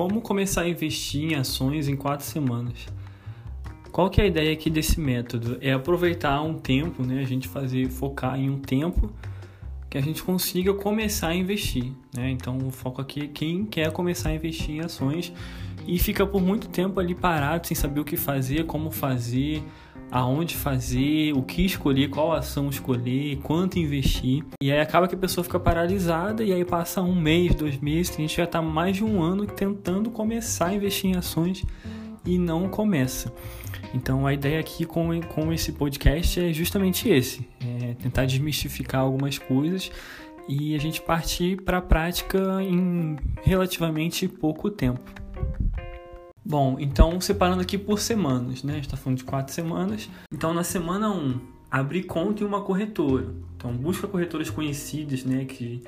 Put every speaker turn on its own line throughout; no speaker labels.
Como começar a investir em ações em quatro semanas? Qual que é a ideia aqui desse método? É aproveitar um tempo, né? A gente fazer focar em um tempo que a gente consiga começar a investir, né? Então o foco aqui é quem quer começar a investir em ações e fica por muito tempo ali parado sem saber o que fazer, como fazer, aonde fazer, o que escolher, qual ação escolher, quanto investir. E aí acaba que a pessoa fica paralisada e aí passa um mês, dois meses, a gente já está mais de um ano tentando começar a investir em ações e não começa. Então a ideia aqui com, com esse podcast é justamente esse: é tentar desmistificar algumas coisas e a gente partir para a prática em relativamente pouco tempo. Bom, então separando aqui por semanas, né? Está falando de quatro semanas. Então na semana 1, um, abrir conta em uma corretora. Então busca corretoras conhecidas, né? Que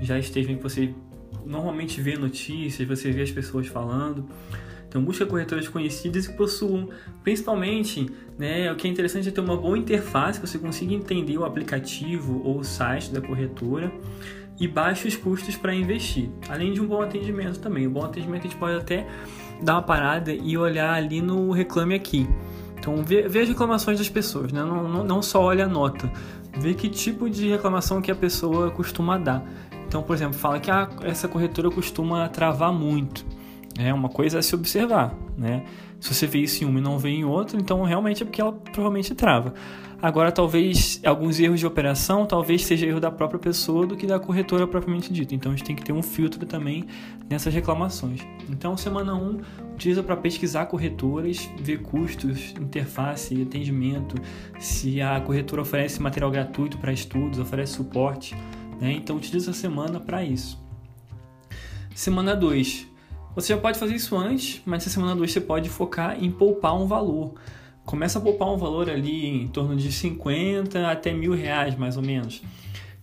já estejam, que você normalmente vê notícias, você vê as pessoas falando. Então busca corretoras conhecidas que possuam, principalmente, né, o que é interessante é ter uma boa interface, que você consiga entender o aplicativo ou o site da corretora e baixos custos para investir, além de um bom atendimento também. O bom atendimento a gente pode até dar uma parada e olhar ali no Reclame Aqui. Então, vê, vê as reclamações das pessoas, né? não, não, não só olha a nota, vê que tipo de reclamação que a pessoa costuma dar. Então, por exemplo, fala que ah, essa corretora costuma travar muito. É uma coisa a se observar, né? Se você vê isso em uma e não vê em outra, então realmente é porque ela provavelmente trava. Agora, talvez alguns erros de operação, talvez seja erro da própria pessoa do que da corretora propriamente dita. Então, a gente tem que ter um filtro também nessas reclamações. Então, semana 1, um, utiliza para pesquisar corretoras, ver custos, interface, atendimento, se a corretora oferece material gratuito para estudos, oferece suporte. Né? Então, utiliza a semana para isso. Semana 2, você já pode fazer isso antes, mas essa semana 2 você pode focar em poupar um valor. Começa a poupar um valor ali em torno de 50 até mil reais, mais ou menos.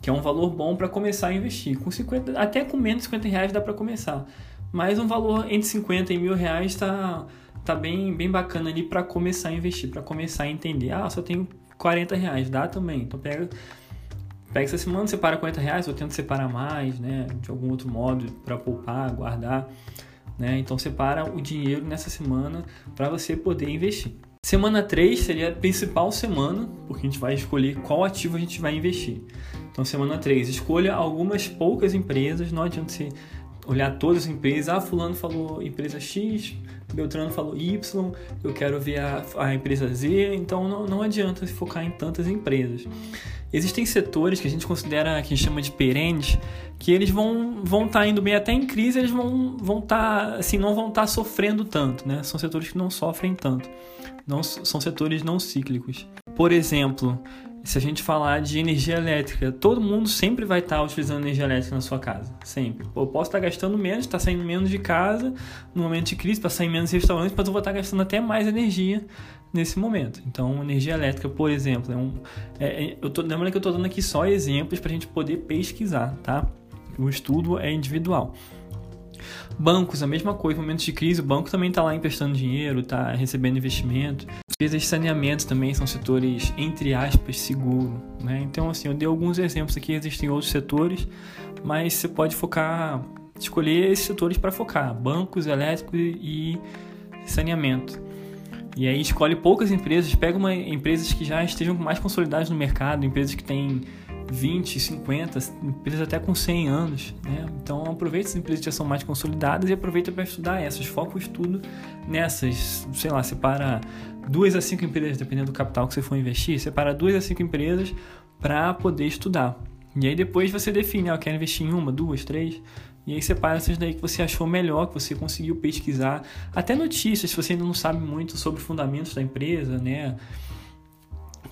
Que é um valor bom para começar a investir. Com 50, até com menos de 50 reais dá para começar. Mas um valor entre 50 e mil reais está tá bem, bem bacana ali para começar a investir, para começar a entender. Ah, só tenho 40 reais, dá também. Então pega, pega essa semana, separa 40 reais, ou tenta separar mais, né? De algum outro modo para poupar, guardar. Né? Então separa o dinheiro nessa semana para você poder investir. Semana 3 seria a principal semana, porque a gente vai escolher qual ativo a gente vai investir. Então, semana 3, escolha algumas poucas empresas, não adianta você olhar todas as empresas. Ah, fulano falou empresa X, Beltrano falou Y, eu quero ver a, a empresa Z, então não, não adianta se focar em tantas empresas. Existem setores que a gente considera, que a gente chama de perenes, que eles vão vão estar tá indo bem até em crise, eles vão vão tá, assim, não vão estar tá sofrendo tanto, né? São setores que não sofrem tanto. Não são setores não cíclicos. Por exemplo, se a gente falar de energia elétrica, todo mundo sempre vai estar utilizando energia elétrica na sua casa, sempre. eu posso estar gastando menos, estar saindo menos de casa no momento de crise, para sair menos de restaurantes, mas eu vou estar gastando até mais energia nesse momento. Então, energia elétrica, por exemplo, é um, é, é eu tô, lembrando que eu estou dando aqui só exemplos para a gente poder pesquisar, tá? O estudo é individual. Bancos, a mesma coisa, momentos de crise, o banco também está lá emprestando dinheiro, está recebendo investimento. Empresas de saneamento também são setores, entre aspas, seguro. Né? Então, assim, eu dei alguns exemplos aqui, existem outros setores, mas você pode focar, escolher esses setores para focar: bancos, elétricos e saneamento. E aí escolhe poucas empresas, pega uma, empresas que já estejam mais consolidadas no mercado, empresas que têm 20, 50, empresas até com 100 anos. Né? Então aproveita essas empresas que já são mais consolidadas e aproveita para estudar essas. Foca o estudo nessas. Sei lá, separa duas a cinco empresas, dependendo do capital que você for investir, separa duas a cinco empresas para poder estudar. E aí depois você define, eu quero investir em uma, duas, três. E aí separa essas daí que você achou melhor, que você conseguiu pesquisar. Até notícias, se você ainda não sabe muito sobre fundamentos da empresa, né?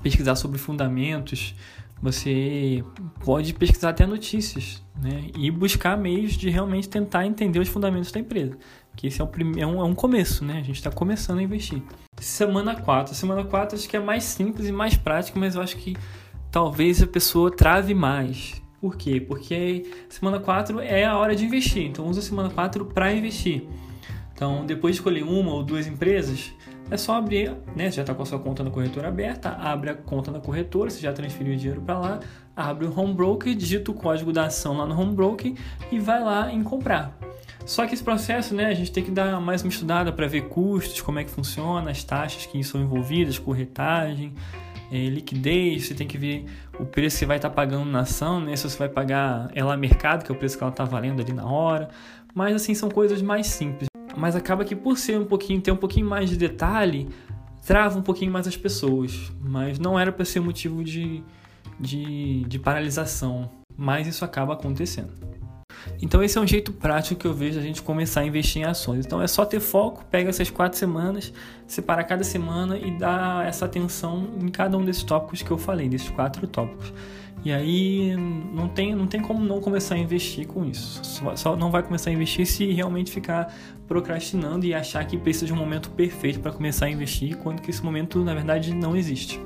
Pesquisar sobre fundamentos. Você pode pesquisar até notícias, né? E buscar meios de realmente tentar entender os fundamentos da empresa. Que esse é, o é, um, é um começo, né? A gente está começando a investir. Semana 4. Semana 4 acho que é mais simples e mais prática, mas eu acho que talvez a pessoa trave mais por quê? Porque semana 4 é a hora de investir. Então usa semana 4 para investir. Então, depois de escolher uma ou duas empresas, é só abrir, né? Você já está com a sua conta na corretora aberta, abre a conta na corretora, você já transferiu o dinheiro para lá, abre o home broker, digita o código da ação lá no home broker e vai lá em comprar. Só que esse processo, né, a gente tem que dar mais uma estudada para ver custos, como é que funciona, as taxas que são envolvidas, corretagem, é, liquidez, você tem que ver o preço que vai estar tá pagando na ação, né, se você vai pagar ela mercado, que é o preço que ela está valendo ali na hora. Mas assim, são coisas mais simples. Mas acaba que por ser um pouquinho, ter um pouquinho mais de detalhe, trava um pouquinho mais as pessoas. Mas não era para ser motivo de, de, de paralisação. Mas isso acaba acontecendo. Então esse é um jeito prático que eu vejo a gente começar a investir em ações. Então é só ter foco, pega essas quatro semanas, separa cada semana e dá essa atenção em cada um desses tópicos que eu falei, desses quatro tópicos. E aí não tem, não tem como não começar a investir com isso. Só, só não vai começar a investir se realmente ficar procrastinando e achar que precisa de um momento perfeito para começar a investir, quando que esse momento na verdade não existe.